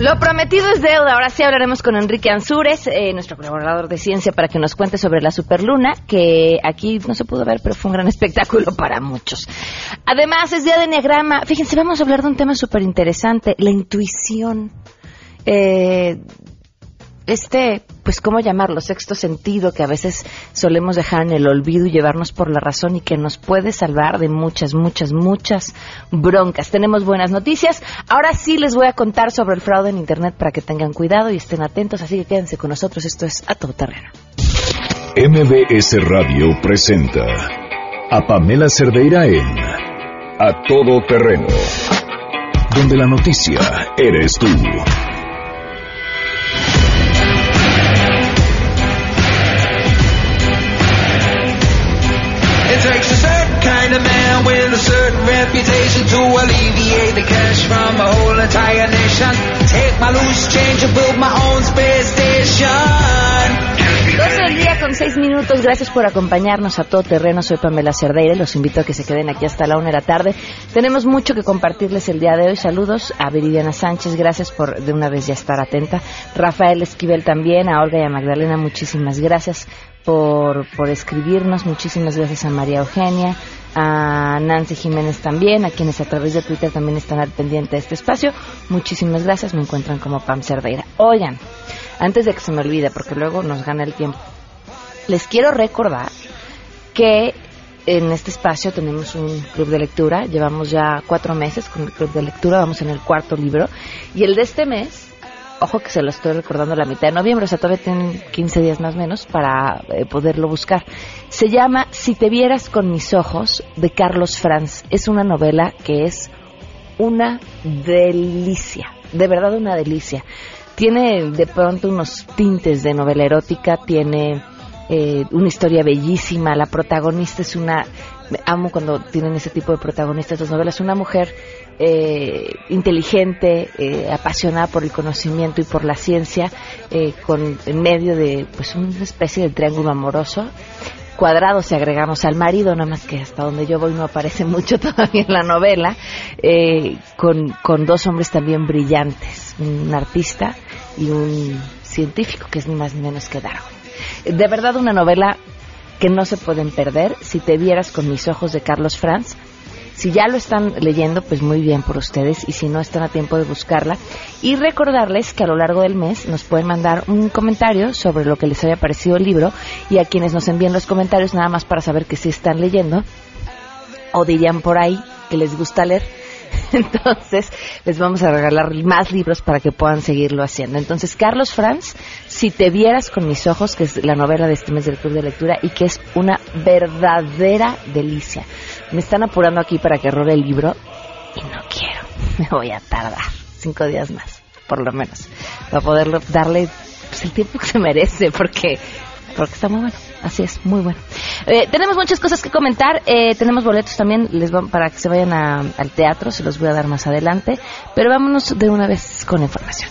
Lo prometido es deuda. Ahora sí hablaremos con Enrique Ansúrez, eh, nuestro colaborador de ciencia, para que nos cuente sobre la superluna, que aquí no se pudo ver, pero fue un gran espectáculo para muchos. Además, es día de Enneagrama. Fíjense, vamos a hablar de un tema súper interesante, la intuición. Eh, este, pues, ¿cómo llamarlo? Sexto sentido que a veces solemos dejar en el olvido y llevarnos por la razón y que nos puede salvar de muchas, muchas, muchas broncas. Tenemos buenas noticias. Ahora sí les voy a contar sobre el fraude en Internet para que tengan cuidado y estén atentos, así que quédense con nosotros. Esto es A Todo Terreno. MBS Radio presenta a Pamela Cerdeira en A Todo Terreno, donde la noticia eres tú. It takes a certain kind of man with a certain reputation to alleviate the cash from a whole entire nation. Take my loose change and build my own space station. 12 del día con 6 minutos. Gracias por acompañarnos a todo terreno. Soy Pamela Cerdeira. Los invito a que se queden aquí hasta la una de la tarde. Tenemos mucho que compartirles el día de hoy. Saludos a Viridiana Sánchez. Gracias por de una vez ya estar atenta. Rafael Esquivel también. A Olga y a Magdalena, muchísimas gracias por, por escribirnos. Muchísimas gracias a María Eugenia, a Nancy Jiménez también, a quienes a través de Twitter también están al pendiente de este espacio. Muchísimas gracias. Me encuentran como Pam Cerdeira. Oigan, antes de que se me olvide, porque luego nos gana el tiempo, les quiero recordar que en este espacio tenemos un club de lectura. Llevamos ya cuatro meses con el club de lectura. Vamos en el cuarto libro. Y el de este mes ojo que se lo estoy recordando la mitad de noviembre, o sea, todavía tienen 15 días más o menos para eh, poderlo buscar. Se llama Si te vieras con mis ojos, de Carlos Franz. Es una novela que es una delicia, de verdad una delicia. Tiene de pronto unos tintes de novela erótica, tiene eh, una historia bellísima, la protagonista es una... Amo cuando tienen ese tipo de protagonistas las novelas, una mujer eh, inteligente, eh, apasionada por el conocimiento y por la ciencia, eh, con en medio de pues una especie de triángulo amoroso. Cuadrado si agregamos al marido, nada más que hasta donde yo voy no aparece mucho todavía en la novela, eh, con, con dos hombres también brillantes, un artista y un científico que es ni más ni menos que Darwin. De verdad una novela que no se pueden perder. Si te vieras con mis ojos de Carlos Franz, si ya lo están leyendo, pues muy bien por ustedes y si no están a tiempo de buscarla. Y recordarles que a lo largo del mes nos pueden mandar un comentario sobre lo que les haya parecido el libro y a quienes nos envíen los comentarios nada más para saber que sí están leyendo o dirían por ahí que les gusta leer. Entonces, les vamos a regalar más libros para que puedan seguirlo haciendo. Entonces, Carlos Franz, Si te vieras con mis ojos, que es la novela de este mes del Club de Lectura y que es una verdadera delicia. Me están apurando aquí para que robe el libro y no quiero. Me voy a tardar cinco días más, por lo menos, para poderlo darle pues, el tiempo que se merece, porque porque está muy bueno. Así es, muy bueno. Eh, tenemos muchas cosas que comentar. Eh, tenemos boletos también les va- para que se vayan a- al teatro. Se los voy a dar más adelante. Pero vámonos de una vez con la información.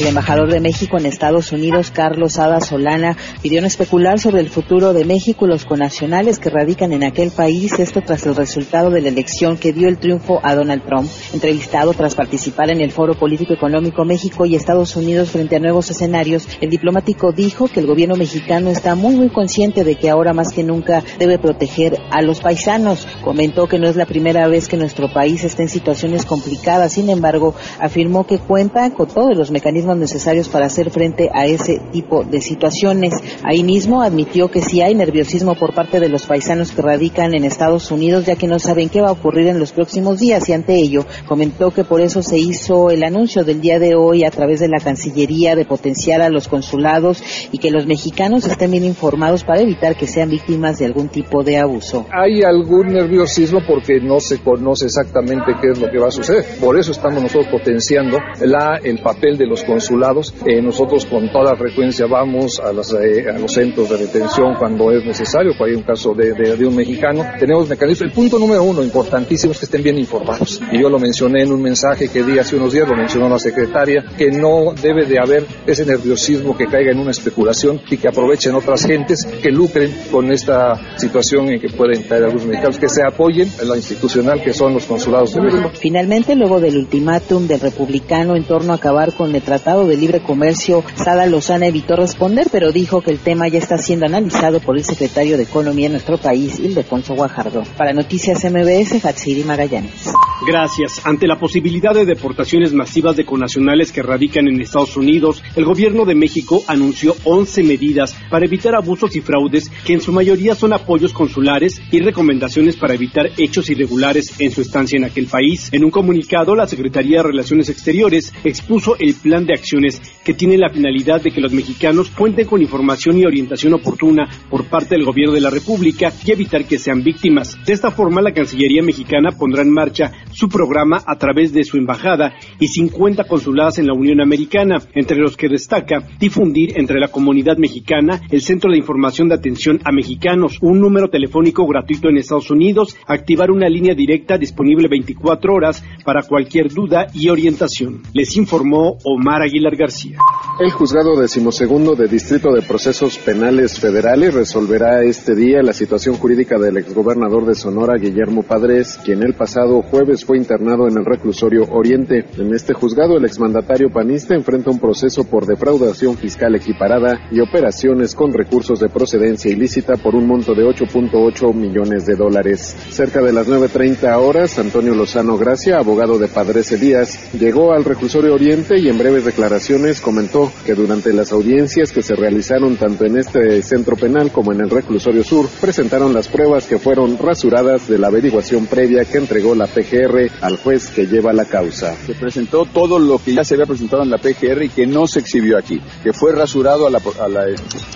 El embajador de México en Estados Unidos, Carlos Ada Solana, pidió no especular sobre el futuro de México y los conacionales que radican en aquel país, esto tras el resultado de la elección que dio el triunfo a Donald Trump. Entrevistado tras participar en el Foro Político Económico México y Estados Unidos frente a nuevos escenarios, el diplomático dijo que el gobierno mexicano está muy muy consciente de que ahora más que nunca debe proteger a los paisanos. Comentó que no es la primera vez que nuestro país está en situaciones complicadas, sin embargo, afirmó que cuenta con todos los mecanismos necesarios para hacer frente a ese tipo de situaciones. Ahí mismo admitió que sí hay nerviosismo por parte de los paisanos que radican en Estados Unidos, ya que no saben qué va a ocurrir en los próximos días y ante ello comentó que por eso se hizo el anuncio del día de hoy a través de la Cancillería de potenciar a los consulados y que los mexicanos estén bien informados para evitar que sean víctimas de algún tipo de abuso. Hay algún nerviosismo porque no se conoce exactamente qué es lo que va a suceder. Por eso estamos nosotros potenciando la, el papel de los consulados consulados. Eh, nosotros con toda frecuencia vamos a, las, eh, a, los centros de detención cuando es necesario, cuando hay un caso de, de, de, un mexicano. Tenemos mecanismos. El punto número uno, importantísimo, es que estén bien informados. Y yo lo mencioné en un mensaje que di hace unos días, lo mencionó la secretaria, que no debe de haber ese nerviosismo que caiga en una especulación y que aprovechen otras gentes que lucren con esta situación en que pueden caer algunos mexicanos, que se apoyen en la institucional que son los consulados de México. Finalmente, luego del ultimátum del republicano en torno a acabar con el Tratado de Libre Comercio, Sada Lozana evitó responder, pero dijo que el tema ya está siendo analizado por el secretario de Economía en nuestro país, Ildefonso Guajardo. Para Noticias MBS, Hatsiri Magallanes. Gracias. Ante la posibilidad de deportaciones masivas de conacionales que radican en Estados Unidos, el gobierno de México anunció 11 medidas para evitar abusos y fraudes que en su mayoría son apoyos consulares y recomendaciones para evitar hechos irregulares en su estancia en aquel país. En un comunicado, la Secretaría de Relaciones Exteriores expuso el plan de acciones que tiene la finalidad de que los mexicanos cuenten con información y orientación oportuna por parte del gobierno de la República y evitar que sean víctimas. De esta forma, la Cancillería mexicana pondrá en marcha su programa a través de su embajada y 50 consuladas en la Unión Americana, entre los que destaca difundir entre la comunidad mexicana el Centro de Información de Atención a Mexicanos, un número telefónico gratuito en Estados Unidos, activar una línea directa disponible 24 horas para cualquier duda y orientación. Les informó Omar Aguilar García. El juzgado decimosegundo de Distrito de Procesos Penales Federales resolverá este día la situación jurídica del exgobernador de Sonora, Guillermo Padres, quien el pasado jueves fue internado en el reclusorio Oriente. En este juzgado, el exmandatario panista enfrenta un proceso por defraudación fiscal equiparada y operaciones con recursos de procedencia ilícita por un monto de 8.8 millones de dólares. Cerca de las 9.30 horas, Antonio Lozano Gracia, abogado de Padres Elías, llegó al reclusorio Oriente y en breves declaraciones comentó que durante las audiencias que se realizaron tanto en este centro penal como en el reclusorio sur, presentaron las pruebas que fueron rasuradas de la averiguación previa que entregó la PGR al juez que lleva la causa. Se presentó todo lo que ya se había presentado en la PGR y que no se exhibió aquí, que fue rasurado a la, a la,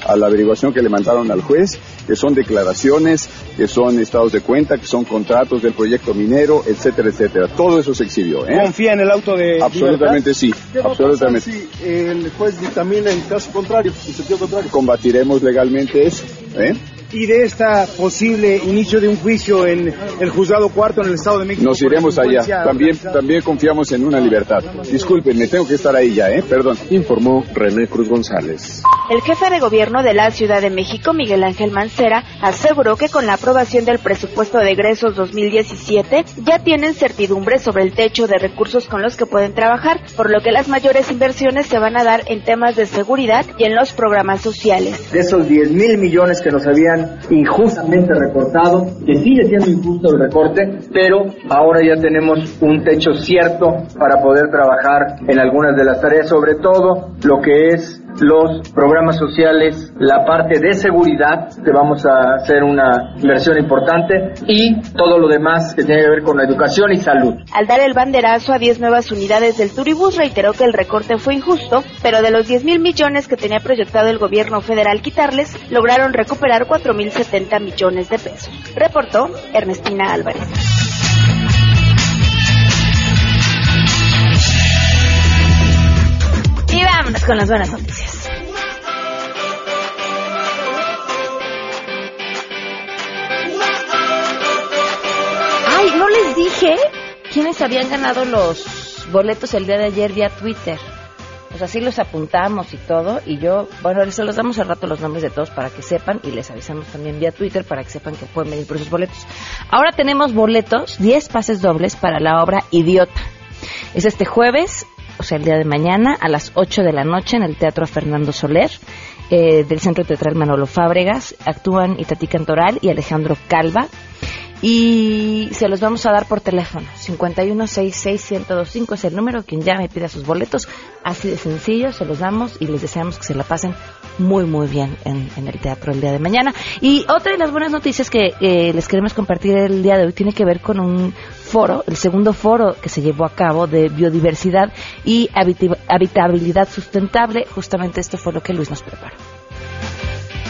a la averiguación que le mandaron al juez, que son declaraciones, que son estados de cuenta, que son contratos del proyecto minero, etcétera, etcétera. Todo eso se exhibió. ¿eh? ¿Confía en el auto de Absolutamente libertad? sí. ¿Qué va absolutamente. Pasar si el juez dictamina en caso contrario, en sentido contrario? Combatiremos legalmente eso. ¿eh? Y de esta posible inicio de un juicio en el juzgado cuarto en el Estado de México. Nos iremos allá. También, también confiamos en una libertad. Disculpen, me tengo que estar ahí ya, ¿eh? Perdón. Informó René Cruz González. El jefe de gobierno de la Ciudad de México, Miguel Ángel Mancera, aseguró que con la aprobación del presupuesto de egresos 2017 ya tienen certidumbre sobre el techo de recursos con los que pueden trabajar, por lo que las mayores inversiones se van a dar en temas de seguridad y en los programas sociales. De esos 10 mil millones que nos habían injustamente recortado, que sigue siendo injusto el recorte, pero ahora ya tenemos un techo cierto para poder trabajar en algunas de las tareas, sobre todo lo que es los programas sociales, la parte de seguridad, que vamos a hacer una inversión importante, y todo lo demás que tiene que ver con la educación y salud. Al dar el banderazo a 10 nuevas unidades del Turibús, reiteró que el recorte fue injusto, pero de los 10 mil millones que tenía proyectado el gobierno federal quitarles, lograron recuperar 4 mil 70 millones de pesos. Reportó Ernestina Álvarez. Y vámonos con las buenas noticias. Ay, no les dije quiénes habían ganado los boletos el día de ayer vía Twitter. O sea, sí los apuntamos y todo. Y yo, bueno, se los damos al rato los nombres de todos para que sepan. Y les avisamos también vía Twitter para que sepan que pueden venir por esos boletos. Ahora tenemos boletos, 10 pases dobles para la obra Idiota. Es este jueves, o sea, el día de mañana, a las 8 de la noche en el Teatro Fernando Soler, eh, del Centro Teatral Manolo Fábregas. Actúan Itatí Cantoral y Alejandro Calva. Y se los vamos a dar por teléfono. 5166125 es el número. Quien llame y pida sus boletos. Así de sencillo, se los damos y les deseamos que se la pasen muy, muy bien en, en el teatro el día de mañana. Y otra de las buenas noticias que eh, les queremos compartir el día de hoy tiene que ver con un foro, el segundo foro que se llevó a cabo de biodiversidad y habitabilidad sustentable. Justamente esto fue lo que Luis nos preparó.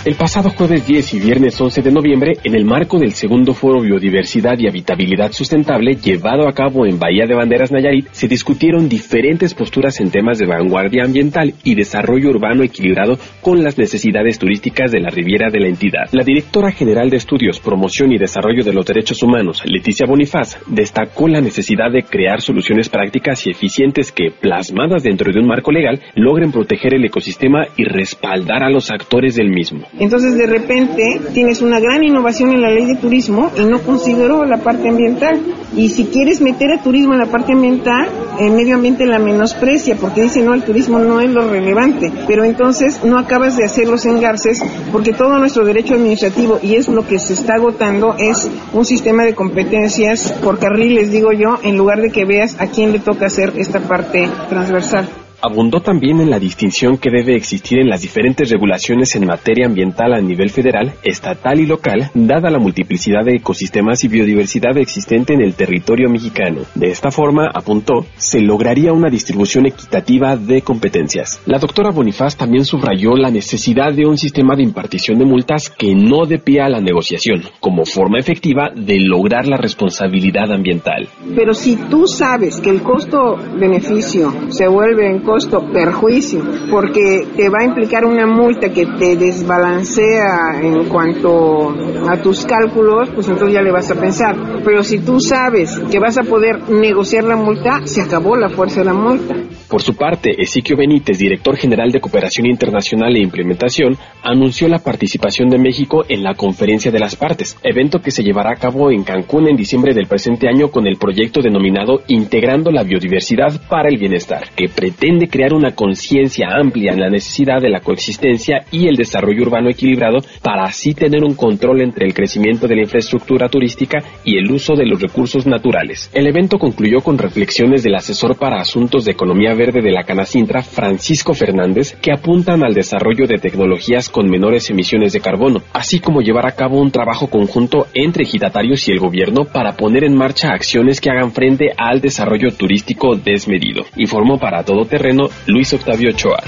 El pasado jueves 10 y viernes 11 de noviembre, en el marco del segundo foro Biodiversidad y Habitabilidad Sustentable llevado a cabo en Bahía de Banderas Nayarit, se discutieron diferentes posturas en temas de vanguardia ambiental y desarrollo urbano equilibrado con las necesidades turísticas de la riviera de la entidad. La directora general de Estudios, Promoción y Desarrollo de los Derechos Humanos, Leticia Bonifaz, destacó la necesidad de crear soluciones prácticas y eficientes que, plasmadas dentro de un marco legal, logren proteger el ecosistema y respaldar a los actores del mismo. Entonces, de repente, tienes una gran innovación en la ley de turismo y no consideró la parte ambiental. Y si quieres meter a turismo en la parte ambiental, el medio ambiente la menosprecia porque dice, no, el turismo no es lo relevante. Pero entonces no acabas de hacer los engarces porque todo nuestro derecho administrativo, y es lo que se está agotando, es un sistema de competencias por carriles, digo yo, en lugar de que veas a quién le toca hacer esta parte transversal. Abundó también en la distinción que debe existir en las diferentes regulaciones en materia ambiental a nivel federal, estatal y local, dada la multiplicidad de ecosistemas y biodiversidad existente en el territorio mexicano. De esta forma, apuntó, se lograría una distribución equitativa de competencias. La doctora Bonifaz también subrayó la necesidad de un sistema de impartición de multas que no dé pie a la negociación, como forma efectiva de lograr la responsabilidad ambiental. Pero si tú sabes que el costo-beneficio se vuelve en costo perjuicio, porque te va a implicar una multa que te desbalancea en cuanto a tus cálculos, pues entonces ya le vas a pensar. Pero si tú sabes que vas a poder negociar la multa, se acabó la fuerza de la multa. Por su parte, Ezequiel Benítez, director general de Cooperación Internacional e Implementación, anunció la participación de México en la Conferencia de las Partes, evento que se llevará a cabo en Cancún en diciembre del presente año con el proyecto denominado Integrando la Biodiversidad para el Bienestar, que pretende crear una conciencia amplia en la necesidad de la coexistencia y el desarrollo urbano equilibrado para así tener un control entre el crecimiento de la infraestructura turística y el uso de los recursos naturales. El evento concluyó con reflexiones del asesor para asuntos de economía verde de la Canacintra, Francisco Fernández, que apuntan al desarrollo de tecnologías con menores emisiones de carbono, así como llevar a cabo un trabajo conjunto entre ejidatarios y el gobierno para poner en marcha acciones que hagan frente al desarrollo turístico desmedido. Informó para Todo Terreno Luis Octavio Ochoa.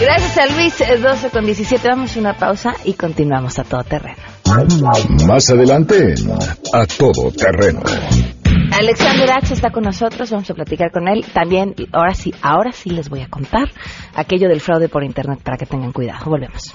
Gracias a Luis, 12 con 17. Vamos a una pausa y continuamos a todo terreno. Más adelante en A Todo Terreno. Alexander H está con nosotros, vamos a platicar con él. También, ahora sí, ahora sí les voy a contar aquello del fraude por internet para que tengan cuidado. Volvemos.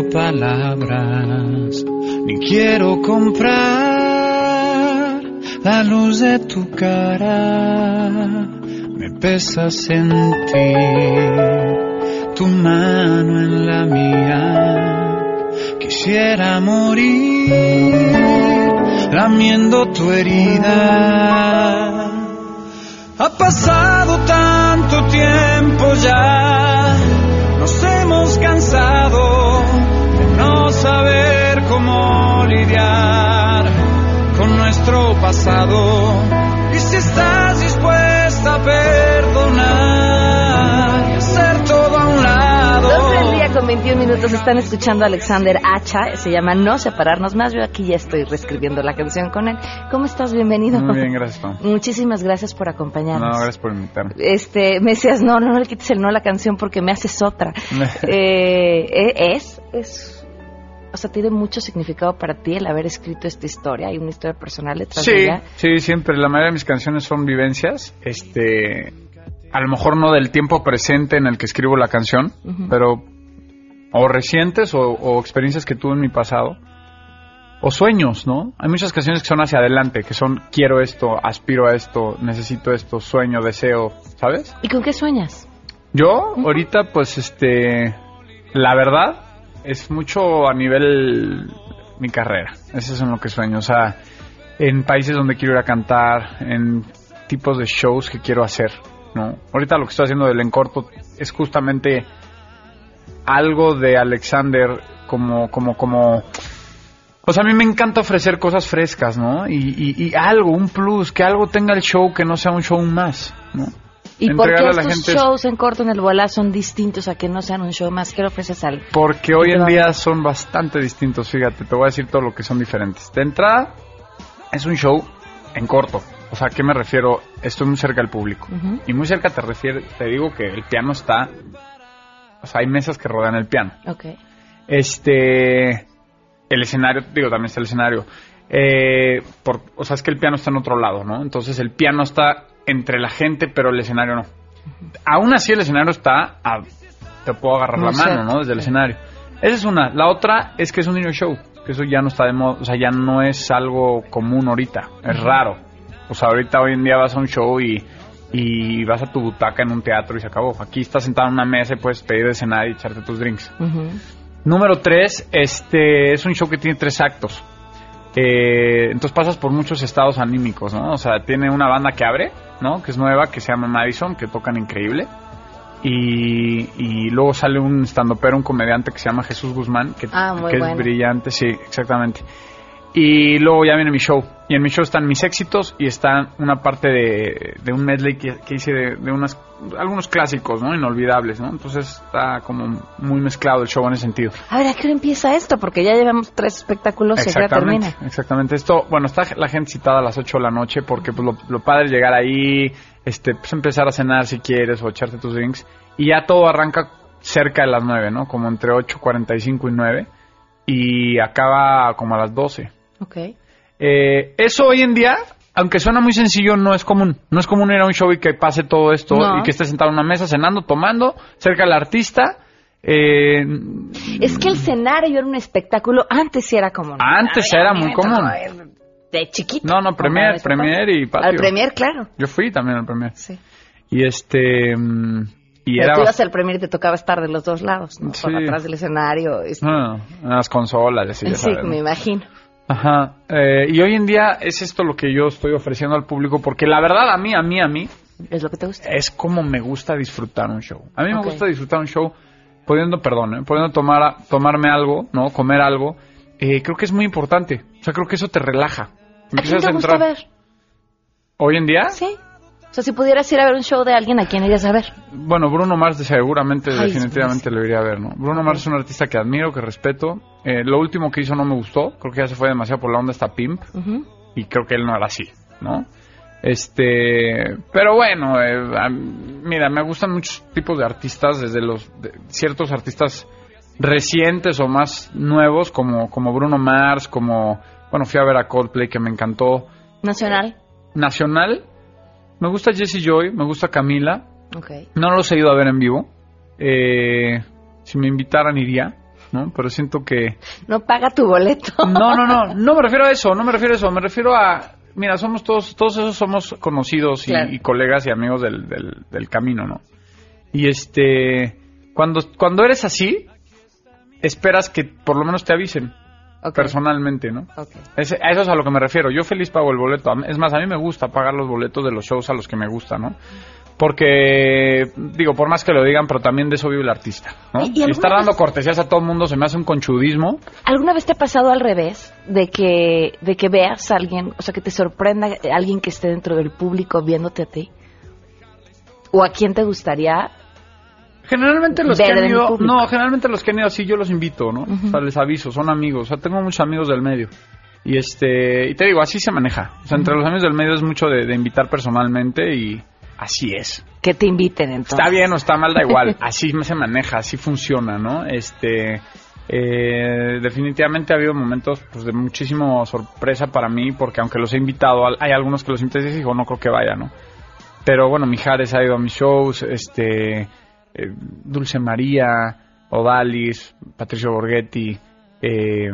palabras, ni quiero comprar la luz de tu cara. Me pesa sentir tu mano en la mía. Quisiera morir lamiendo tu herida. Ha pasado tanto tiempo ya, nos hemos cansado lidiar con nuestro pasado. Y si estás dispuesta a perdonar y hacer todo a un lado. 12 del día con 21 minutos están escuchando a Alexander Hacha, se llama No separarnos más. Yo aquí ya estoy reescribiendo la canción con él. ¿Cómo estás? Bienvenido. Muy bien, gracias, Pam. Muchísimas gracias por acompañarnos. No, gracias por invitarme. Este, me decías, no, no, no le quites el no a la canción porque me haces otra. eh, eh, es, es, o sea, tiene mucho significado para ti el haber escrito esta historia. Hay una historia personal detrás de Sí, ella. sí, siempre. La mayoría de mis canciones son vivencias. Este, a lo mejor no del tiempo presente en el que escribo la canción, pero o recientes o, o experiencias que tuve en mi pasado. O sueños, ¿no? Hay muchas canciones que son hacia adelante, que son quiero esto, aspiro a esto, necesito esto, sueño, deseo, ¿sabes? ¿Y con qué sueñas? Yo, ahorita, pues, este, la verdad, es mucho a nivel mi carrera. Eso es en lo que sueño. O sea, en países donde quiero ir a cantar, en tipos de shows que quiero hacer, ¿no? Ahorita lo que estoy haciendo del Encorto es justamente algo de Alexander como, como, como... O sea, a mí me encanta ofrecer cosas frescas, ¿no? Y, y, y algo, un plus, que algo tenga el show que no sea un show más, ¿no? ¿Y por qué Entregarle a la estos gente- shows en corto en el Bola son distintos a que no sean un show más? ¿Qué le ofreces al...? Porque hoy ¿Qué te en día son bastante distintos, fíjate, te voy a decir todo lo que son diferentes. De entrada, es un show en corto. O sea, ¿a qué me refiero? Estoy muy cerca del público. Y muy cerca te refiere, te digo que el piano está... O sea, hay mesas que rodean el piano. Ok. Este... El escenario, digo, también está el escenario. Eh, por, o sea, es que el piano está en otro lado, ¿no? Entonces el piano está entre la gente, pero el escenario no. Aún así el escenario está a... Te puedo agarrar la mano. ¿no? Desde el escenario. Esa es una. La otra es que es un niño show. Que eso ya no está de moda. O sea, ya no es algo común ahorita. Es raro. O sea, ahorita hoy en día vas a un show y, y vas a tu butaca en un teatro y se acabó. Aquí estás sentado en una mesa y puedes pedir de cenar y echarte tus drinks. Número tres, este es un show que tiene tres actos. Eh, entonces pasas por muchos estados anímicos, ¿no? O sea, tiene una banda que abre, ¿no? Que es nueva, que se llama Madison, que tocan increíble. Y, y luego sale un estandopero, un comediante que se llama Jesús Guzmán, que, Ah, muy que bueno. es brillante, sí, exactamente. Y luego ya viene mi show. Y en mi show están mis éxitos y está una parte de, de un medley que, que hice de, de unas, algunos clásicos, ¿no? Inolvidables, ¿no? Entonces está como muy mezclado el show en ese sentido. A ver, ¿a qué hora empieza esto? Porque ya llevamos tres espectáculos y ya termina. exactamente. Esto, bueno, está la gente citada a las 8 de la noche porque pues, lo, lo padre es llegar ahí, este, pues empezar a cenar si quieres o echarte tus drinks. Y ya todo arranca cerca de las 9, ¿no? Como entre 8.45 y 9. Y acaba como a las 12. Ok. Eh, eso hoy en día, aunque suena muy sencillo, no es común. No es común ir a un show y que pase todo esto No. y que estés sentado en una mesa cenando, tomando, cerca del artista. Eh, Es que el escenario era un espectáculo, antes sí era común. Antes A ver, era muy común. De chiquito. No, no, Premier. Premier y patio. Al Premier, claro. Yo fui también al Premier. Sí. Y este. mm, Y Pero era. tú ibas al Premier y te tocaba estar de los dos lados, ¿no? Por atrás del escenario. este. Ah, en las consolas, así, ya sí, sabes, ¿no? me imagino. Ajá. eh, y hoy en día es esto lo que yo estoy ofreciendo al público, porque la verdad, a mí, a mí, a mí. Es lo que te gusta. Es como me gusta disfrutar un show. A mí me gusta disfrutar un show pudiendo, perdón, ¿eh? pudiendo tomar, tomarme algo, ¿no? Comer algo. Eh, creo que es muy importante. O sea, creo que eso te relaja. ¿A quién te gusta ver? Hoy en día, Sí. O sea, si pudieras ir a ver un show de alguien, ¿a quién irías a ver? Bueno, Bruno Mars seguramente, Ay, definitivamente lo iría a ver, ¿no? Bruno Mars es un artista que admiro, que respeto. Eh, lo último que hizo no me gustó, creo que ya se fue demasiado por la onda esta Pimp y creo que él no era así, ¿no? Este, pero bueno, eh, a- mira, me gustan muchos tipos de artistas, desde los de- ciertos artistas recientes o más nuevos, como, como Bruno Mars, como, bueno, fui a ver a Coldplay que me encantó. Nacional. Nacional, me gusta Jesse Joy, me gusta Camila, no los he ido a ver en vivo. Eh, si me invitaran iría, ¿no? Pero siento que... No paga tu boleto. No, no, no, no me refiero a eso, no me refiero a eso, me refiero a... Mira, somos todos, todos esos somos conocidos y, Claro. y colegas y amigos del, del, del camino, ¿no? Y este... Cuando, cuando eres así, esperas que por lo menos te avisen. Personalmente, ¿no? Ok. Ese- a eso es a lo que me refiero. Yo feliz pago el boleto. Es más, a mí me gusta pagar los boletos de los shows a los que me gusta, ¿no? Porque, digo, por más que lo digan, pero también de eso vive el artista, ¿no? ¿Y- y Y, alguna estar dando vez- cortesías a todo el mundo se me hace un conchudismo. ¿Alguna vez te ha pasado al revés? De que, de que veas a alguien, o sea, que te sorprenda alguien que esté dentro del público viéndote a ti. ¿O a quién te gustaría? Generalmente los que han ido, no, generalmente los que han ido así yo los invito, ¿no? O sea, les aviso, son amigos, o sea, tengo muchos amigos del medio. Y este, y te digo, así se maneja. O sea, entre los amigos del medio es mucho de, de invitar personalmente y así es. Que te inviten entonces. Está bien o está mal, da igual. Así se maneja, así funciona, ¿no? Este, eh, definitivamente ha habido momentos pues, de muchísima sorpresa para mí, porque aunque los he invitado, hay algunos que los invité y digo, no creo que vaya, ¿no? Pero bueno, Mijares ha ido a mis shows, este, eh, Dulce María, Odalis, Patricio Borghetti, eh,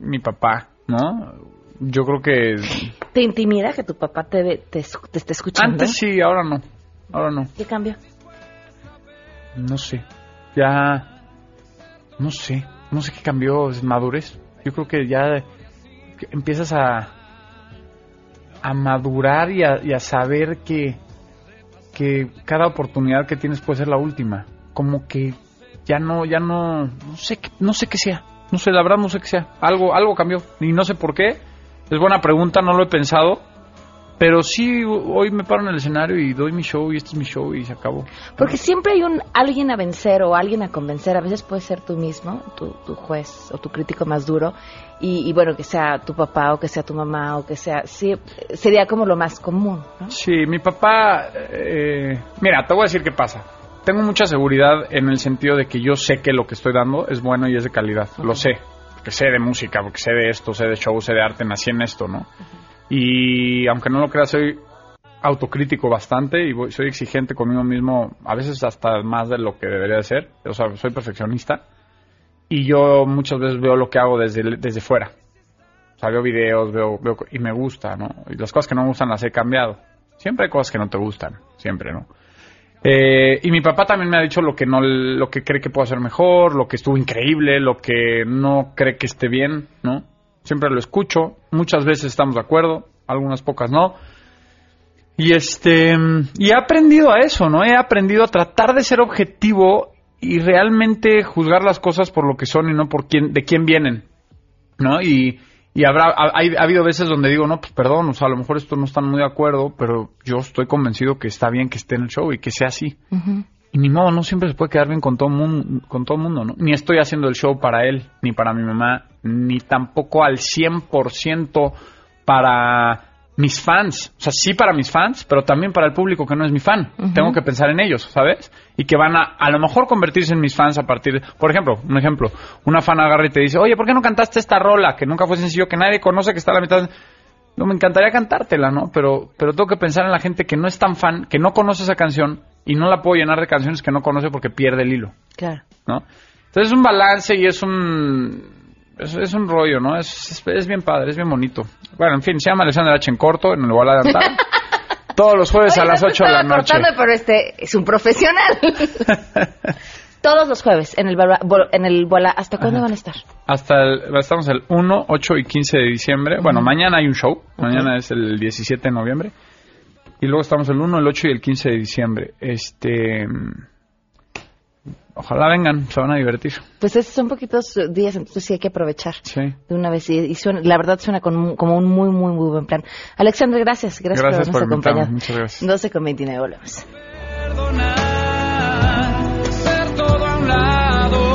mi papá, ¿no? Yo creo que ¿Te intimida que tu papá te, ve- te, te esté escuchando? antes sí, ahora no, ahora no. ¿Qué cambio? No sé. Ya. No sé. No sé qué cambió. Es madurez. Yo creo que ya empiezas a. a madurar y a, y a saber que. Que cada oportunidad que tienes puede ser la última. como que ya no, ya no, no sé, no sé qué sea. No sé, la verdad no sé qué sea. Algo, algo cambió y no sé por qué. Es buena pregunta, no lo he pensado. Pero sí, hoy me paro en el escenario y doy mi show y este es mi show y se acabó. Porque siempre hay un alguien a vencer o alguien a convencer. A veces puede ser tú mismo, tu, tu juez o tu crítico más duro. Y, y bueno, que sea tu papá o que sea tu mamá o que sea... Sí, sería como lo más común, ¿no? Sí, mi papá, eh, mira, te voy a decir qué pasa. Tengo mucha seguridad en el sentido de que yo sé que lo que estoy dando es bueno y es de calidad. Lo sé, porque sé de música, porque sé de esto, sé de show, sé de arte, nací en esto, ¿no? Y aunque no lo creas, soy autocrítico bastante y voy- soy exigente conmigo mismo, a veces hasta más de lo que debería de ser. O sea, soy perfeccionista y yo muchas veces veo lo que hago desde, desde fuera. O sea, veo videos, veo, veo y me gusta, ¿no? Y las cosas que no me gustan las he cambiado. Siempre hay cosas que no te gustan, siempre, ¿no? Eh, y mi papá también me ha dicho lo que no, lo que cree que puedo hacer mejor, lo que estuvo increíble, lo que no cree que esté bien, ¿no? Siempre lo escucho, muchas veces estamos de acuerdo, algunas pocas no. Y este, y he aprendido a eso, ¿no? He aprendido a tratar de ser objetivo y realmente juzgar las cosas por lo que son y no por quién, de quién vienen, ¿no? Y, y habrá, ha, ha habido veces donde digo, no, pues perdón, o sea, a lo mejor esto no están muy de acuerdo, pero yo estoy convencido que está bien que esté en el show y que sea así. Y ni modo, no siempre se puede quedar bien con todo mundo, con todo mundo, ¿no? Ni estoy haciendo el show para él, ni para mi mamá, ni tampoco al 100% para mis fans. O sea, sí para mis fans, pero también para el público que no es mi fan. Tengo que pensar en ellos, ¿sabes? Y que van a a lo mejor convertirse en mis fans a partir de... Por ejemplo, un ejemplo, una fan agarra y te dice, oye, ¿por qué no cantaste esta rola? Que nunca fue sencillo, que nadie conoce, que está a la mitad... No, me encantaría cantártela, ¿no? Pero, pero tengo que pensar en la gente que no es tan fan, que no conoce esa canción y no la puedo llenar de canciones que no conoce porque pierde el hilo, Claro. ¿no? Entonces es un balance y es un es, es un rollo, ¿no? Es, es, es bien padre, es bien bonito. Bueno, en fin, se llama Alexander H. en corto, en el de Antal. Todos los jueves a las no te 8 de la noche. cortando, pero este es un profesional. Todos los jueves en el en el Bola. ¿Hasta cuándo van a estar? Hasta el, estamos el 1, 8 y 15 de diciembre. Bueno, mañana hay un show. Mañana es el 17 de noviembre. Y luego estamos el 1, el 8 y el 15 de diciembre. Este. mm, Ojalá vengan, se van a divertir. Pues es- son poquitos días, entonces sí hay que aprovechar Sí. de una vez. Y, y suena- la verdad suena con un- como un muy, muy, muy buen plan. Alexandre, gracias. Gracias, Gracias por habernos acompañado. Muchas gracias. 12 con 29, volvemos. hacer todo a un lado,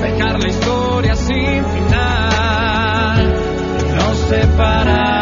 dejar la historia sin final, no separarnos,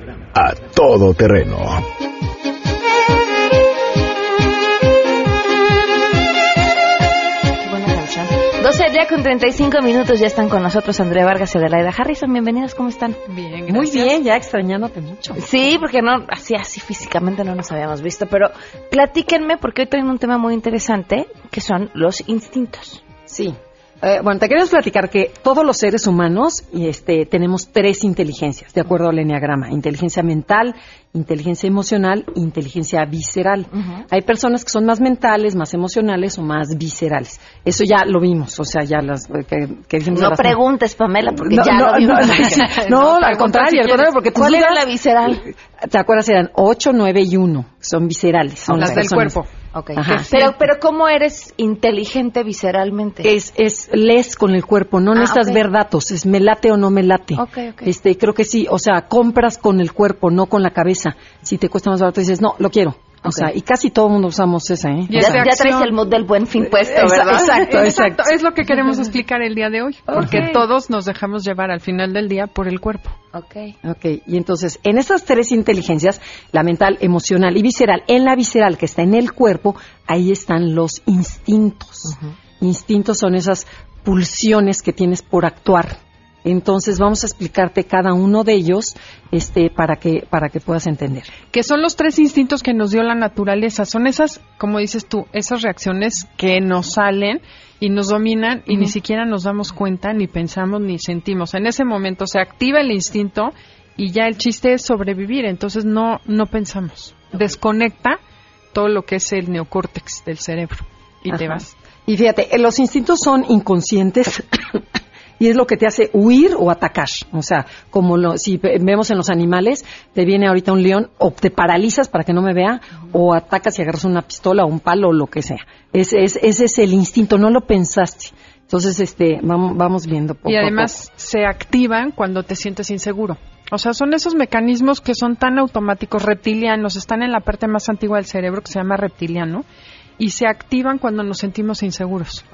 a todo terreno. Buena canción. 12 del día con 35 minutos. Ya están con nosotros Andrea Vargas y Adelaida Harrison. Bienvenidos, ¿cómo están? Bien, Muy bien, ya extrañándote mucho. Sí, porque no, así, así físicamente no nos habíamos visto, pero platíquenme porque hoy traen un tema muy interesante que son los instintos. Sí. Eh, bueno, te queremos platicar que todos los seres humanos este, tenemos tres inteligencias, de acuerdo al enneagrama. Inteligencia mental, inteligencia emocional inteligencia visceral. Hay personas que son más mentales, más emocionales o más viscerales. Eso ya lo vimos, o sea, ya las eh, que, que dijimos No las- preguntes, Pamela, porque No, ya no, lo vimos. no, no, al contrario, si al contrario, porque tus ¿Cuál era la visceral? ¿Te acuerdas? Eran 8, 9 y 1. Son viscerales. Son Las las del personas. cuerpo. Ok. Ajá. Pero, pero ¿cómo eres inteligente visceralmente? Es, es lees con el cuerpo, no Ah, necesitas ver datos, es me late o no me late. Ok, ok. Este, creo que sí, o sea, compras con el cuerpo, no con la cabeza. Si te cuesta más barato dices, no, lo quiero. O sea, y casi todo el mundo usamos esa, ¿eh? Ya, ya traes el mood del buen fin puesto, Exa- ¿verdad? exacto, exacto. Es lo que queremos explicar el día de hoy, porque todos nos dejamos llevar al final del día por el cuerpo. Ok. Ok, y entonces, en esas tres inteligencias, la mental, emocional y visceral, en la visceral que está en el cuerpo, ahí están los instintos. Instintos son esas pulsiones que tienes por actuar. Entonces vamos a explicarte cada uno de ellos este, para, que, para que puedas entender. Que son los tres instintos que nos dio la naturaleza. Son esas, como dices tú, esas reacciones que nos salen y nos dominan y ni siquiera nos damos cuenta, ni pensamos, ni sentimos. En ese momento se activa el instinto y ya el chiste es sobrevivir. Entonces no, no pensamos. Desconecta todo lo que es el neocórtex del cerebro y te vas. Y fíjate, eh, los instintos son inconscientes y es lo que te hace huir o atacar. O sea, como lo, si ve- vemos en los animales, te viene ahorita un león o te paralizas para que no me vea o atacas y agarras una pistola o un palo o lo que sea. Es, es- ese es el instinto, no lo pensaste. Entonces, este, vamos, vamos viendo poco y a además se activan cuando te sientes inseguro. O sea, son esos mecanismos que son tan automáticos, reptilianos, están en la parte más antigua del cerebro que se llama reptiliano y se activan cuando nos sentimos inseguros.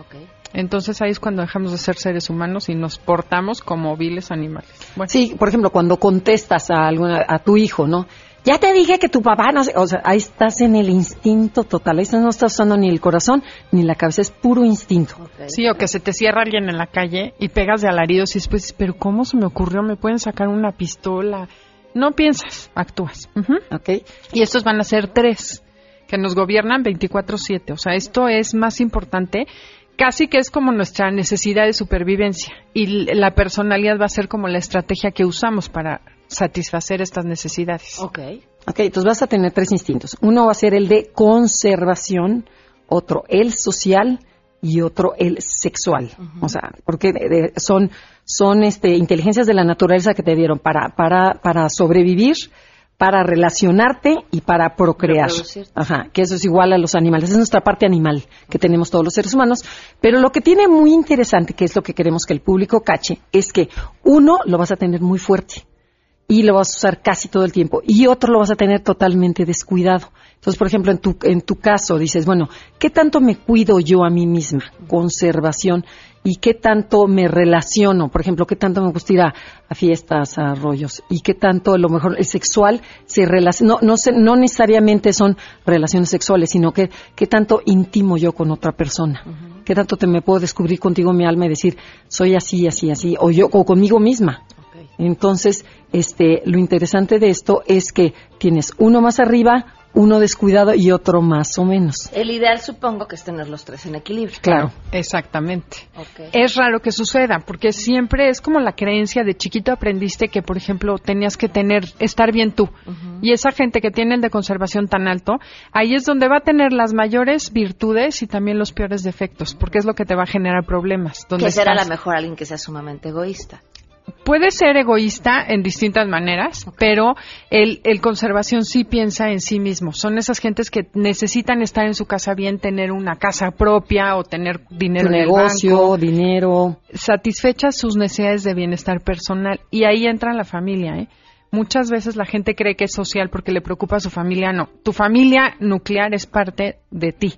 Entonces ahí es cuando dejamos de ser seres humanos y nos portamos como viles animales. Bueno, Sí, por ejemplo, cuando contestas a, alguna, a tu hijo, ¿no? Ya te dije que tu papá no o sea, ahí estás en el instinto total, ahí no estás usando ni el corazón ni la cabeza, es puro instinto. Sí, o que se te cierra alguien en la calle y pegas de alaridos y después, pero ¿cómo se me ocurrió? ¿Me pueden sacar una pistola? No piensas, actúas. Ujú. Y estos van a ser tres, que nos gobiernan 24/7. O sea, esto es más importante, casi que es como nuestra necesidad de supervivencia. Y la personalidad va a ser como la estrategia que usamos para satisfacer estas necesidades. Ok. Ok, entonces vas a tener tres instintos. Uno va a ser el de conservación, otro el social y otro el sexual. O sea, porque de- de- son, son este, inteligencias de la naturaleza que te dieron para, para, para sobrevivir, para relacionarte y para procrear. Ajá, que eso es igual a los animales. Es nuestra parte animal que tenemos todos los seres humanos. Pero lo que tiene muy interesante, que es lo que queremos que el público cache, es que uno lo vas a tener muy fuerte y lo vas a usar casi todo el tiempo y otro lo vas a tener totalmente descuidado. Entonces, por ejemplo, en tu, en tu caso dices, bueno, ¿qué tanto me cuido yo a mí misma? Conservación. ¿Y qué tanto me relaciono? Por ejemplo, ¿qué tanto me gusta ir a, a fiestas, a rollos? ¿Y qué tanto, a lo mejor, el sexual se relaciona? No, no, se- no necesariamente son relaciones sexuales, sino que qué tanto intimo yo con otra persona. ¿Qué tanto te me puedo descubrir contigo mi alma y decir, soy así, así, así? O yo, o conmigo misma. Entonces, este, lo interesante de esto es que tienes uno más arriba, uno descuidado y otro más o menos. El ideal supongo que es tener los tres en equilibrio. Claro. Exactamente. Es raro que suceda, porque siempre es como la creencia de chiquito aprendiste que, por ejemplo, tenías que tener, estar bien tú. Y esa gente que tiene el de conservación tan alto, ahí es donde va a tener las mayores virtudes y también los peores defectos, porque es lo que te va a generar problemas. Donde Que será a estás- lo mejor alguien que sea sumamente egoísta. Puede ser egoísta en distintas maneras, pero el, el conservación sí piensa en sí mismo. Son esas gentes que necesitan estar en su casa bien, tener una casa propia o tener dinero Tu en el negocio, banco. dinero. satisfechas sus necesidades de bienestar personal y ahí entra la familia, ¿eh? Muchas veces la gente cree que es social porque le preocupa a su familia, no. Tu familia nuclear es parte de ti.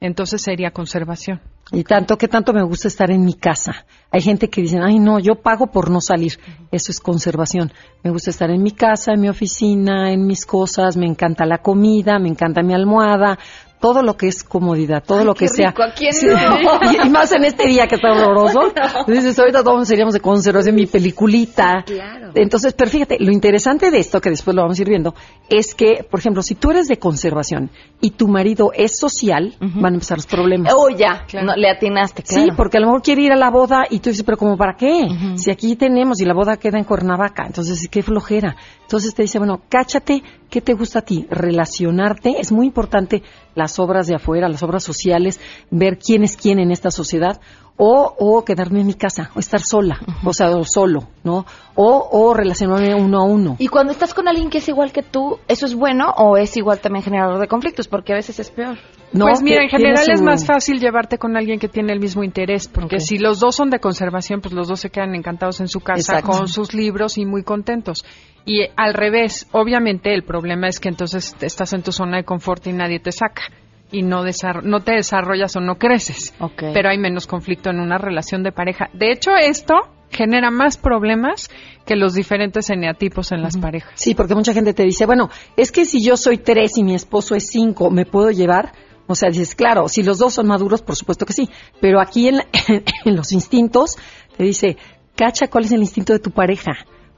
Entonces sería conservación. Y tanto que tanto me gusta estar en mi casa. Hay gente que dice, ay no, yo pago por no salir. Eso es conservación. Me gusta estar en mi casa, en mi oficina, en mis cosas. Me encanta la comida, me encanta mi almohada. Todo lo que es comodidad, todo lo que qué sea. rico, ¿a quién Sí, no? y, y más en este día que está horroroso. Dices, ahorita todos seríamos de conservación, mi peliculita. Claro. Entonces, pero fíjate, lo interesante de esto, que después lo vamos a ir viendo, es que, por ejemplo, si tú eres de conservación y tu marido es social, van a empezar los problemas. Oh, ya, no, le atinaste, claro. Sí, porque a lo mejor quiere ir a la boda y tú dices, pero como para qué? Si aquí tenemos y la boda queda en Cuernavaca, entonces qué flojera. Entonces te dice, bueno, cáchate, ¿qué te gusta a ti? Relacionarte, es muy importante las obras de afuera, las obras sociales, ver quién es quién en esta sociedad, o, o quedarme en mi casa, o estar sola, o sea, o solo, ¿no? O, o relacionarme uno a uno. Y cuando estás con alguien que es igual que tú, ¿eso es bueno o es igual también generador de conflictos? Porque a veces es peor. pues mira, en general es más fácil llevarte con alguien que tiene el mismo interés, porque si los dos son de conservación, pues los dos se quedan encantados en su casa Exacto. con sus libros y muy contentos. Y al revés, obviamente el problema es que entonces estás en tu zona de confort y nadie te saca y no, no te desarrollas o no creces. Ok. Pero hay menos conflicto en una relación de pareja. De hecho, esto genera más problemas que los diferentes eneatipos en las parejas. Sí, porque mucha gente te dice, bueno, es que si yo soy tres y mi esposo es cinco, ¿me puedo llevar? O sea, dices, claro, si los dos son maduros, por supuesto que sí. Pero aquí en, la- en los instintos te dice, cacha cuál es el instinto de tu pareja.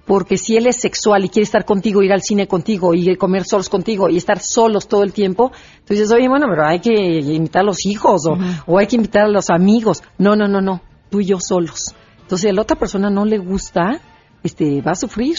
Porque si él es sexual y quiere estar contigo, ir al cine contigo y comer solos contigo y estar solos todo el tiempo, dices, oye, bueno, pero hay que invitar a los hijos o, o hay que invitar a los amigos. No, no, no, no, tú y yo solos. Entonces, a la otra persona no le gusta, este, va a sufrir.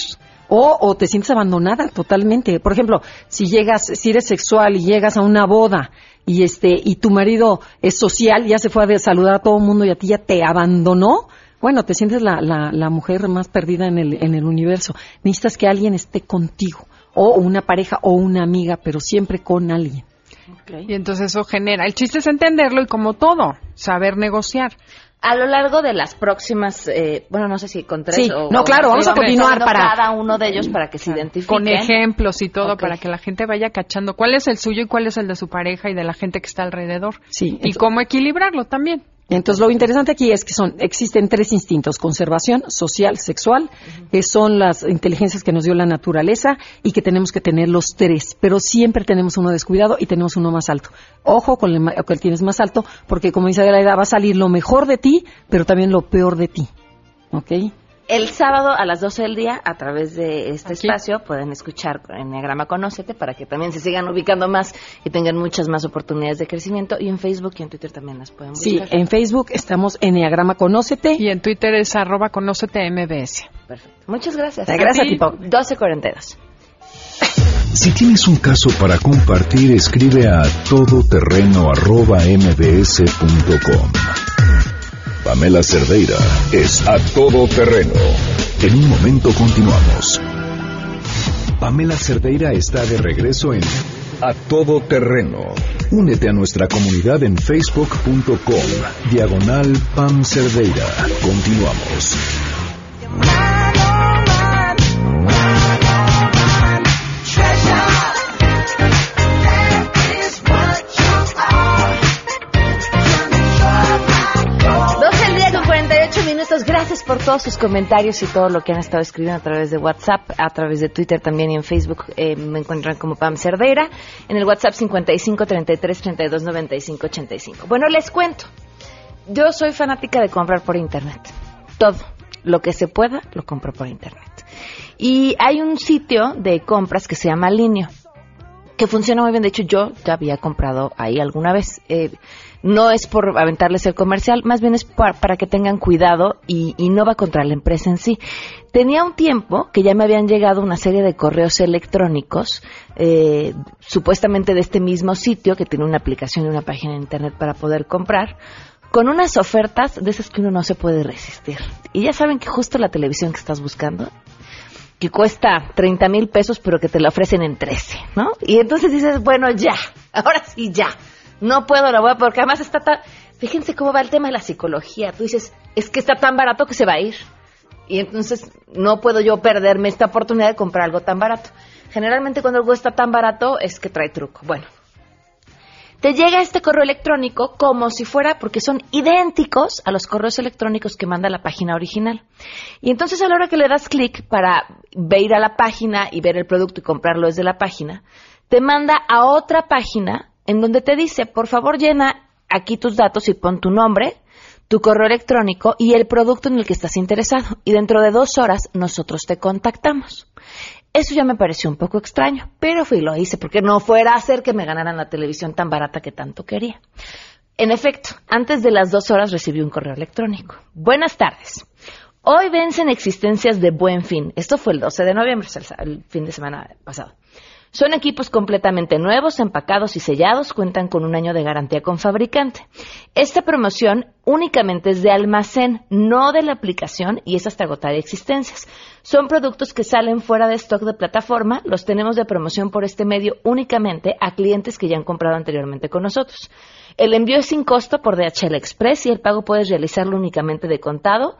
O, o te sientes abandonada totalmente. Por ejemplo, si llegas, si eres sexual y llegas a una boda y este, y tu marido es social, ya se fue a saludar a todo el mundo y a ti ya te abandonó, bueno, te sientes la, la, la mujer más perdida en el, en el universo. Necesitas que alguien esté contigo, o una pareja o una amiga, pero siempre con alguien. Y entonces eso genera. El chiste es entenderlo y como todo, saber negociar. A lo largo de las próximas, eh, bueno, no sé si con tres Sí, o... no, o claro, vamos a continuar para- Cada uno de ellos para que se identifiquen. Con ejemplos y todo para que la gente vaya cachando cuál es el suyo y cuál es el de su pareja y de la gente que está alrededor. Sí, Y cómo equilibrarlo también. Entonces, lo interesante aquí es que son, existen tres instintos, conservación, social, sexual, que son las inteligencias que nos dio la naturaleza y que tenemos que tener los tres, pero siempre tenemos uno descuidado y tenemos uno más alto. Ojo con el, con el que tienes más alto, porque como dice Adelaida, va a salir lo mejor de ti, pero también lo peor de ti. ¿Ok? El sábado a las 12 del día, a través de este espacio, pueden escuchar Enneagrama Conócete para que también se sigan ubicando más y tengan muchas más oportunidades de crecimiento. Y en Facebook y en Twitter también las pueden Sí, buscar. en Facebook estamos Enneagrama Conócete. Y en Twitter es arroba conócete MBS. Perfecto. Muchas gracias. Gracias, ti. Tipo. 1242. Si tienes un caso para compartir, escribe a todoterreno.mbs.com. Pamela Cerdeira es a todo terreno. En un momento continuamos. Pamela Cerdeira está de regreso en A Todo Terreno. Únete a nuestra comunidad en facebook.com. Diagonal Pam Cerdeira. Continuamos. 48 minutos. Gracias por todos sus comentarios y todo lo que han estado escribiendo a través de WhatsApp, a través de Twitter también y en Facebook. Eh, me encuentran como Pam Cerdeira. En el WhatsApp 55 33 32 95 85. Bueno, les cuento. Yo soy fanática de comprar por Internet. Todo. Lo que se pueda, lo compro por Internet. Y hay un sitio de compras que se llama Linio que funciona muy bien. De hecho, yo ya había comprado ahí alguna vez. Eh, no es por aventarles el comercial, más bien es pa- para, que tengan cuidado y, y no va contra la empresa en sí. Tenía un tiempo que ya me habían llegado una serie de correos electrónicos, eh, supuestamente de este mismo sitio, que tiene una aplicación y una página de internet para poder comprar, con unas ofertas de esas que uno no se puede resistir. Y ya saben que justo la televisión que estás buscando que cuesta 30 mil pesos, pero que te la ofrecen en 13, ¿no? Y entonces dices, bueno, ya, ahora sí, ya. No puedo, la voy a, porque además está tan... Fíjense cómo va el tema de la psicología. Tú dices, es que está tan barato que se va a ir. Y entonces no puedo yo perderme esta oportunidad de comprar algo tan barato. Generalmente cuando algo está tan barato es que trae truco. Bueno, te llega este correo electrónico como si fuera, porque son idénticos a los correos electrónicos que manda la página original. Y entonces a la hora que le das clic para ir a la página y ver el producto y comprarlo desde la página, te manda a otra página en donde te dice, por favor llena aquí tus datos y pon tu nombre, tu correo electrónico y el producto en el que estás interesado. Y dentro de dos horas nosotros te contactamos. Eso ya me pareció un poco extraño, pero fui y lo hice porque no fuera a hacer que me ganaran la televisión tan barata que tanto quería. En efecto, antes de las dos horas recibí un correo electrónico. Buenas tardes. Hoy vencen existencias de buen fin. Esto fue el 12 de noviembre, el fin de semana pasado. Son equipos completamente nuevos, empacados y sellados, cuentan con un año de garantía con fabricante. Esta promoción únicamente es de almacén, no de la aplicación y es hasta agotar existencias. Son productos que salen fuera de stock de plataforma, los tenemos de promoción por este medio únicamente a clientes que ya han comprado anteriormente con nosotros. El envío es sin costo por DHL Express y el pago puedes realizarlo únicamente de contado,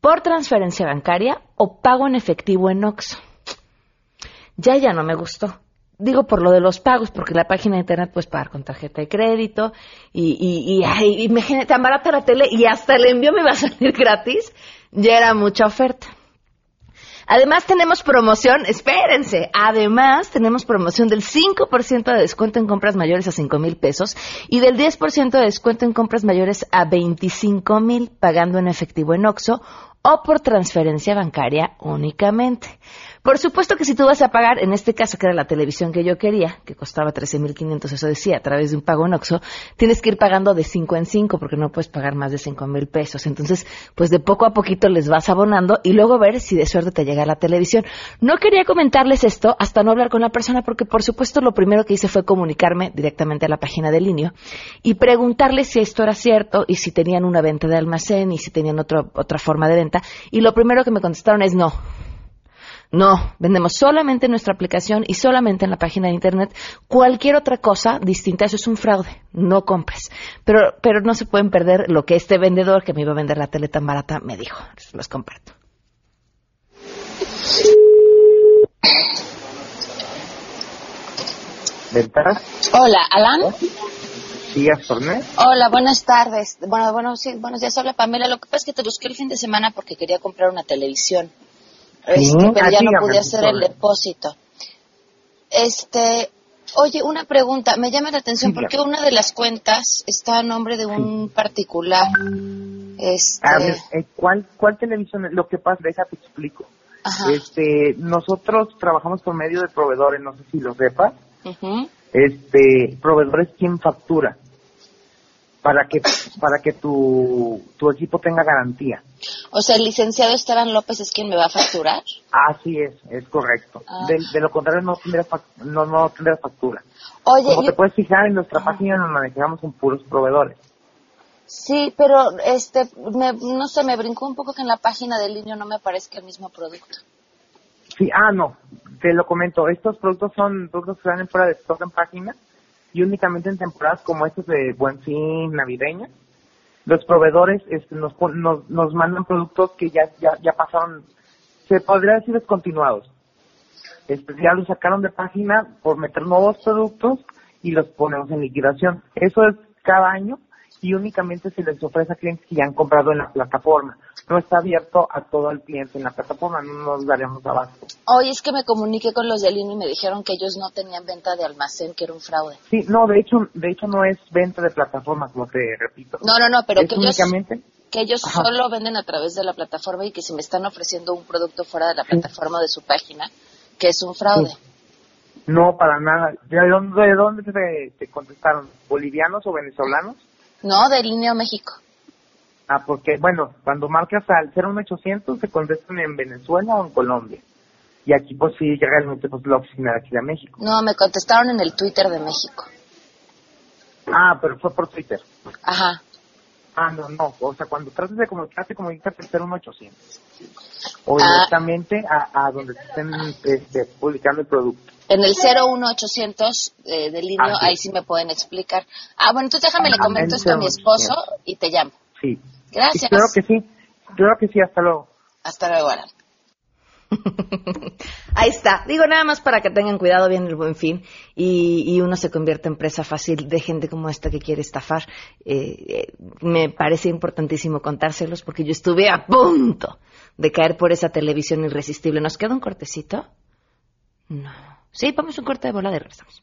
por transferencia bancaria o pago en efectivo en OXXO ya ya no me gustó. Digo por lo de los pagos, porque la página de internet puedes pagar con tarjeta de crédito y, y, y, ay, imagínate, tan barata la tele y hasta el envío me va a salir gratis. Ya era mucha oferta. Además tenemos promoción, espérense, además tenemos promoción del 5% de descuento en compras mayores a 5 mil pesos y del 10% de descuento en compras mayores a 25 mil pagando en efectivo en OXO o por transferencia bancaria únicamente. Por supuesto que si tú vas a pagar, en este caso que era la televisión que yo quería, que costaba 13.500, eso decía, a través de un pago en Oxxo, tienes que ir pagando de 5 en 5 porque no puedes pagar más de 5,000 pesos. Entonces, pues de poco a poquito les vas abonando y luego ver si de suerte te llega la televisión. No quería comentarles esto hasta no hablar con la persona porque por supuesto lo primero que hice fue comunicarme directamente a la página del Linio y preguntarles si esto era cierto y si tenían una venta de almacén y si tenían otro, otra forma de venta. Y lo primero que me contestaron es no no, vendemos solamente en nuestra aplicación y solamente en la página de internet. Cualquier otra cosa distinta, eso es un fraude. No compres. Pero, pero no se pueden perder lo que este vendedor que me iba a vender la tele tan barata me dijo. Los comparto. Hola, Alan. Sí, Astorne. Hola, buenas tardes. Bueno, bueno, sí, buenos días. Hola, Pamela. Lo que pasa es que te busqué el fin de semana porque quería comprar una televisión. Este, pero ya no pude hacer el depósito. Este, oye, una pregunta, me llama la atención porque una de las cuentas está a nombre de un particular. Este... A ver, eh, ¿cuál, ¿cuál televisión? Lo que pasa, déjate explico. Este, nosotros trabajamos por medio de proveedores, no sé si lo sepas. Este, proveedores quien factura para que para que tu, tu equipo tenga garantía. O sea, el licenciado Esteban López es quien me va a facturar. Así es, es correcto. Ah. De, lo contrario no tendrás no, no factura. Oye, Como te puedes fijar en nuestra página nos manejamos en puros proveedores. Sí, pero este, no sé, me brincó un poco que en la página del niño no me aparezca el mismo producto. Sí, ah, no, te lo comento. Estos productos son productos que salen fuera de stock en página y únicamente en temporadas como estas de Buen Fin, navideña, los proveedores este, nos, nos, nos mandan productos que ya, ya, ya pasaron, se podría decir descontinuados. Este, ya los sacaron de página por meter nuevos productos y los ponemos en liquidación. Eso es cada año y únicamente se les ofrece a clientes que ya han comprado en la plataforma. No está abierto a todo el cliente en la plataforma, no nos daríamos abasto. Hoy es que me comuniqué con los de Lini y me dijeron que ellos no tenían venta de almacén, que era un fraude. Sí, no, de hecho, de hecho no es venta de plataforma, como te repito. No, no, no, pero que ellos, que ellos solo venden a través de la plataforma y que si me están ofreciendo un producto fuera de la plataforma de su página, que es un fraude. No, para nada. ¿De dónde, de dónde te, te contestaron? ¿Bolivianos o venezolanos? No, de Línea México. Ah, porque, bueno, cuando marcas al 01800 se contestan en Venezuela o en Colombia. Y aquí, pues sí, realmente, pues la oficina de aquí de México. No, me contestaron en el Twitter de México. Ah, pero fue por Twitter. Ajá. Ah, no, no. O sea, cuando tratas de comunicarte, comunícate al 01800. O ah. directamente a, donde se estén este, publicando el producto. En el 01800 eh, del línea, ahí sí me pueden explicar. Ah, bueno, entonces déjame, le ah, comento esto a mi esposo y te llamo. Sí. Gracias. Creo que sí. Creo que sí, hasta luego. Hasta luego, Alan. Ahí está. Digo nada más para que tengan cuidado bien el buen fin y, uno se convierte en presa fácil de gente como esta que quiere estafar. Eh, eh, me parece importantísimo contárselos porque yo estuve a punto de caer por esa televisión irresistible. ¿Nos queda un cortecito? No. Sí, vamos un corte de bola de regresamos.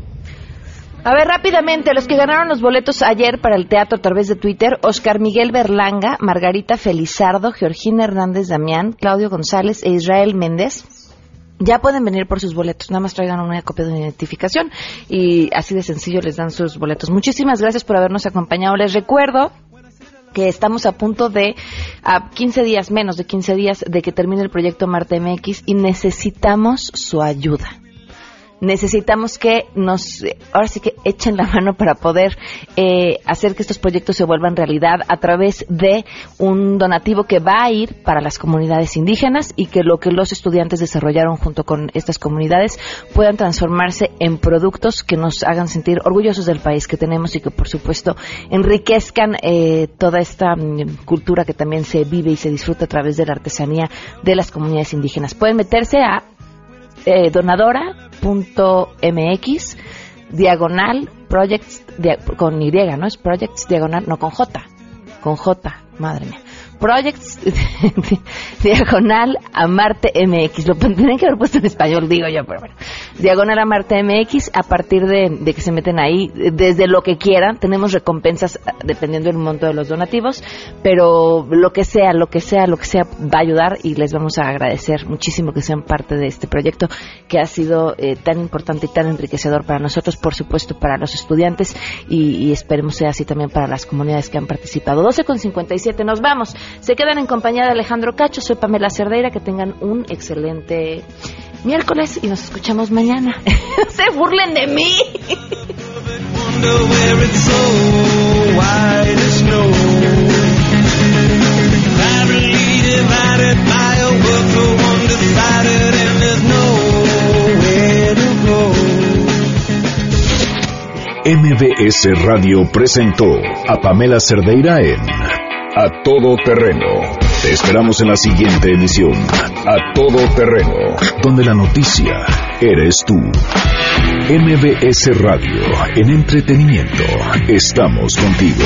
A ver, rápidamente, los que ganaron los boletos ayer para el teatro a través de Twitter, Oscar Miguel Berlanga, Margarita Felizardo, Georgina Hernández Damián, Claudio González e Israel Méndez. Ya pueden venir por sus boletos, nada más traigan una copia de identificación y así de sencillo les dan sus boletos. Muchísimas gracias por habernos acompañado. Les recuerdo que estamos a punto de, a 15 días, menos de 15 días de que termine el proyecto Marte MX y necesitamos su ayuda necesitamos que nos, ahora sí que echen la mano para poder eh, hacer que estos proyectos se vuelvan realidad a través de un donativo que va a ir para las comunidades indígenas y que lo que los estudiantes desarrollaron junto con estas comunidades puedan transformarse en productos que nos hagan sentir orgullosos del país que tenemos y que por supuesto enriquezcan eh, toda esta mm, cultura que también se vive y se disfruta a través de la artesanía de las comunidades indígenas. Pueden meterse a eh, donadora.mx diagonal projects con Y, ¿no? Es projects diagonal, no con J, con J, madre mía. Projects Diagonal a Marte MX. Lo tendrían que haber puesto en español, digo yo, pero bueno. Diagonal a Marte MX, a partir de, que se meten ahí, desde lo que quieran, tenemos recompensas dependiendo del monto de los donativos, pero lo que sea, lo que sea, lo que sea, va a ayudar y les vamos a agradecer muchísimo que sean parte de este proyecto que ha sido eh, tan importante y tan enriquecedor para nosotros, por supuesto, para los estudiantes y, y esperemos sea así también para las comunidades que han participado. 12 con 57, nos vamos. Se quedan en compañía de Alejandro Cacho, soy Pamela Cerdeira, que tengan un excelente miércoles y nos escuchamos mañana. Se burlen de mí. MBS Radio presentó a Pamela Cerdeira en A Todo Terreno. Te esperamos en la siguiente emisión. A Todo Terreno, donde la noticia eres tú. MBS Radio, en entretenimiento, estamos contigo.